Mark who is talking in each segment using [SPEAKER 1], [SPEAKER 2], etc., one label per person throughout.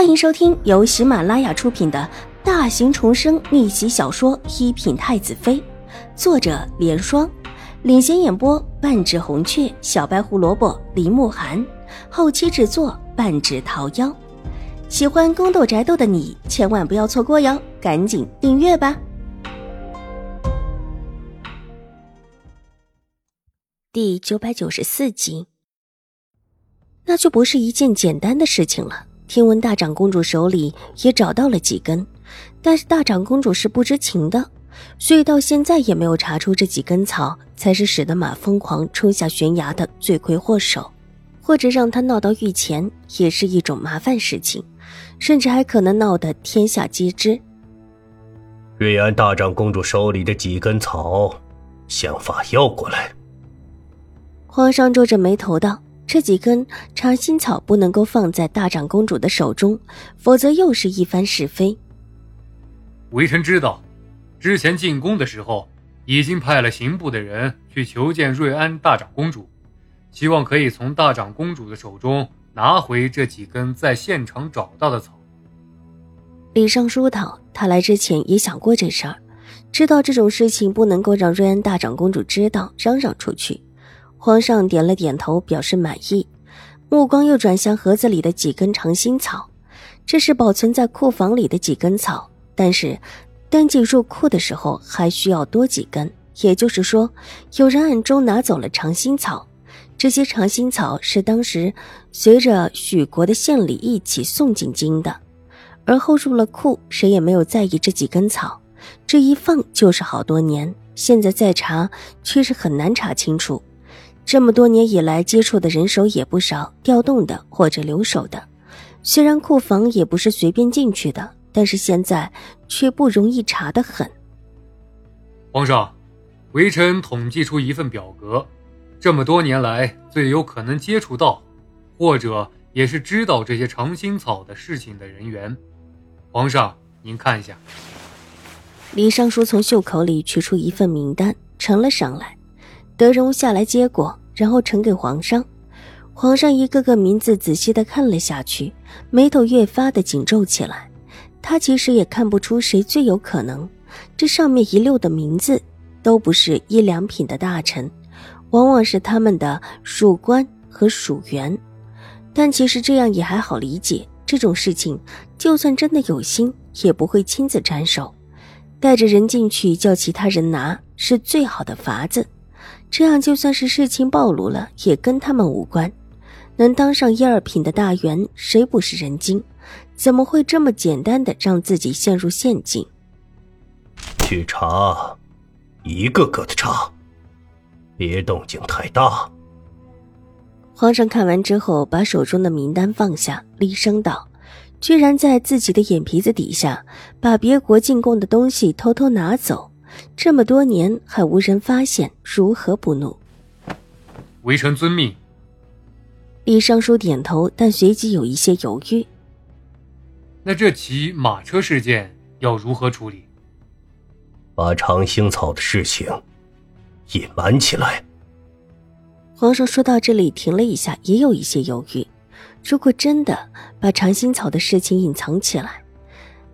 [SPEAKER 1] 欢迎收听由喜马拉雅出品的大型重生逆袭小说《一品太子妃》，作者：莲霜，领衔演播：半指红雀、小白胡萝卜、林慕寒，后期制作：半指桃夭。喜欢宫斗宅斗的你千万不要错过哟，赶紧订阅吧！第九百九十四集，那就不是一件简单的事情了。听闻大长公主手里也找到了几根，但是大长公主是不知情的，所以到现在也没有查出这几根草才是使得马疯狂冲下悬崖的罪魁祸首，或者让他闹到御前也是一种麻烦事情，甚至还可能闹得天下皆知。
[SPEAKER 2] 瑞安大长公主手里的几根草，想法要过来。
[SPEAKER 1] 皇上皱着眉头道。这几根长心草不能够放在大长公主的手中，否则又是一番是非。
[SPEAKER 3] 微臣知道，之前进宫的时候，已经派了刑部的人去求见瑞安大长公主，希望可以从大长公主的手中拿回这几根在现场找到的草。
[SPEAKER 1] 李尚书道：“他来之前也想过这事儿，知道这种事情不能够让瑞安大长公主知道，嚷嚷出去。”皇上点了点头，表示满意，目光又转向盒子里的几根长心草。这是保存在库房里的几根草，但是登记入库的时候还需要多几根。也就是说，有人暗中拿走了长心草。这些长心草是当时随着许国的献礼一起送进京的，而后入了库，谁也没有在意这几根草。这一放就是好多年，现在再查却是很难查清楚。这么多年以来，接触的人手也不少，调动的或者留守的。虽然库房也不是随便进去的，但是现在却不容易查得很。
[SPEAKER 3] 皇上，微臣统计出一份表格，这么多年来最有可能接触到，或者也是知道这些长青草的事情的人员。皇上，您看一下。
[SPEAKER 1] 李尚书从袖口里取出一份名单，呈了上来。德荣下来接过。然后呈给皇上，皇上一个个名字仔细的看了下去，眉头越发的紧皱起来。他其实也看不出谁最有可能，这上面一溜的名字都不是一两品的大臣，往往是他们的属官和属员。但其实这样也还好理解，这种事情就算真的有心，也不会亲自斩首，带着人进去叫其他人拿，是最好的法子。这样就算是事情暴露了，也跟他们无关。能当上一二品的大员，谁不是人精？怎么会这么简单的让自己陷入陷阱？
[SPEAKER 2] 去查，一个个的查，别动静太大。
[SPEAKER 1] 皇上看完之后，把手中的名单放下，厉声道：“居然在自己的眼皮子底下，把别国进贡的东西偷偷拿走！”这么多年还无人发现，如何不怒？
[SPEAKER 3] 微臣遵命。
[SPEAKER 1] 李尚书点头，但随即有一些犹豫。
[SPEAKER 3] 那这起马车事件要如何处理？
[SPEAKER 2] 把长兴草的事情隐瞒起来。
[SPEAKER 1] 皇上说到这里停了一下，也有一些犹豫。如果真的把长兴草的事情隐藏起来，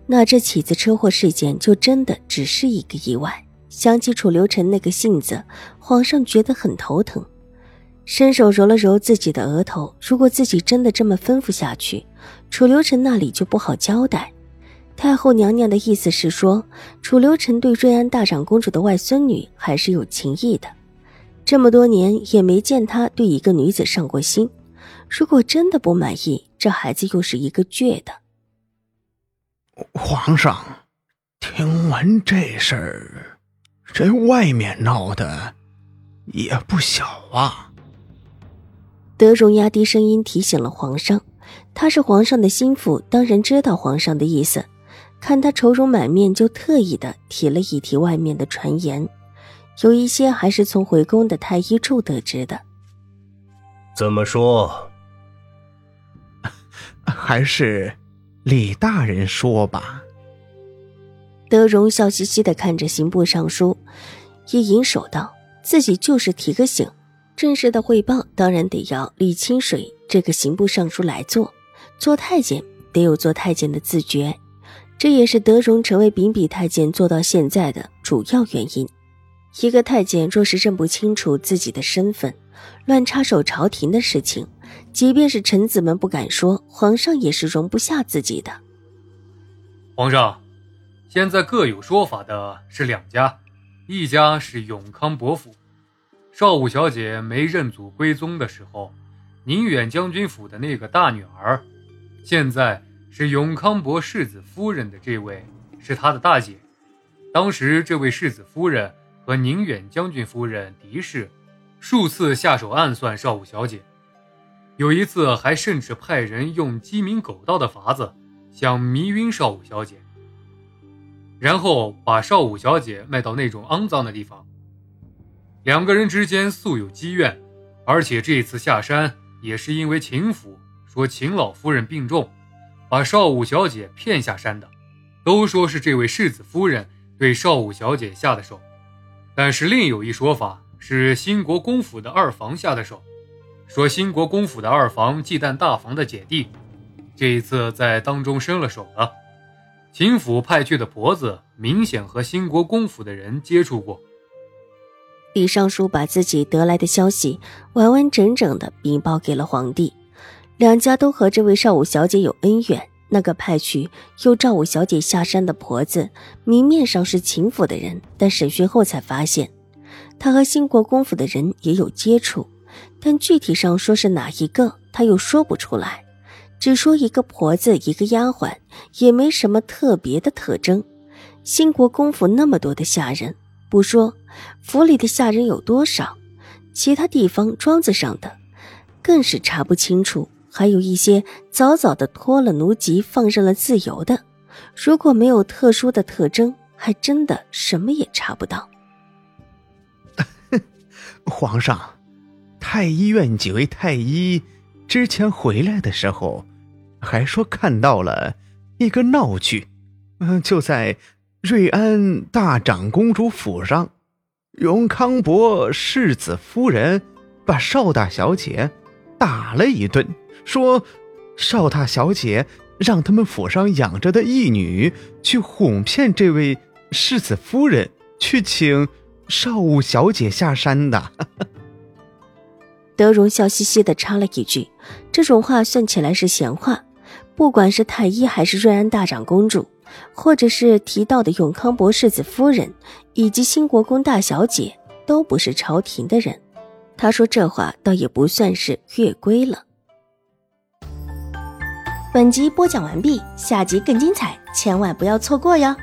[SPEAKER 1] 那这起子车祸事件就真的只是一个意外。想起楚留臣那个性子，皇上觉得很头疼，伸手揉了揉自己的额头。如果自己真的这么吩咐下去，楚留臣那里就不好交代。太后娘娘的意思是说，楚留臣对瑞安大长公主的外孙女还是有情意的，这么多年也没见他对一个女子上过心。如果真的不满意，这孩子又是一个倔的。
[SPEAKER 4] 皇上，听完这事儿，这外面闹的也不小啊。
[SPEAKER 1] 德荣压低声音提醒了皇上，他是皇上的心腹，当然知道皇上的意思。看他愁容满面，就特意的提了一提外面的传言，有一些还是从回宫的太医处得知的。
[SPEAKER 2] 怎么说？
[SPEAKER 4] 还是。李大人说吧。
[SPEAKER 1] 德荣笑嘻嘻的看着刑部尚书，也引手道：“自己就是提个醒，正式的汇报当然得要李清水这个刑部尚书来做，做太监得有做太监的自觉，这也是德荣成为秉笔太监做到现在的主要原因。一个太监若是认不清楚自己的身份，乱插手朝廷的事情，即便是臣子们不敢说，皇上也是容不下自己的。
[SPEAKER 3] 皇上，现在各有说法的是两家，一家是永康伯府，少武小姐没认祖归宗的时候，宁远将军府的那个大女儿，现在是永康伯世子夫人的这位是他的大姐。当时这位世子夫人和宁远将军夫人敌视。数次下手暗算少武小姐，有一次还甚至派人用鸡鸣狗盗的法子想迷晕少武小姐，然后把少武小姐卖到那种肮脏的地方。两个人之间素有积怨，而且这次下山也是因为秦府说秦老夫人病重，把少武小姐骗下山的，都说是这位世子夫人对少武小姐下的手，但是另有一说法。是兴国公府的二房下的手，说兴国公府的二房忌惮大房的姐弟，这一次在当中伸了手了。秦府派去的婆子明显和兴国公府的人接触过。
[SPEAKER 1] 李尚书把自己得来的消息完完整整的禀报给了皇帝，两家都和这位少武小姐有恩怨。那个派去诱赵武小姐下山的婆子，明面上是秦府的人，但审讯后才发现。他和兴国公府的人也有接触，但具体上说是哪一个，他又说不出来，只说一个婆子，一个丫鬟，也没什么特别的特征。兴国公府那么多的下人，不说府里的下人有多少，其他地方庄子上的，更是查不清楚。还有一些早早的脱了奴籍，放任了自由的，如果没有特殊的特征，还真的什么也查不到。
[SPEAKER 4] 皇上，太医院几位太医之前回来的时候，还说看到了一个闹剧，嗯，就在瑞安大长公主府上，永康伯世子夫人把邵大小姐打了一顿，说邵大小姐让他们府上养着的义女去哄骗这位世子夫人去请。邵武小姐下山的，
[SPEAKER 1] 德荣笑嘻嘻的插了一句：“这种话算起来是闲话。不管是太医，还是瑞安大长公主，或者是提到的永康伯世子夫人，以及新国公大小姐，都不是朝廷的人。他说这话，倒也不算是越规了。”
[SPEAKER 5] 本集播讲完毕，下集更精彩，千万不要错过哟！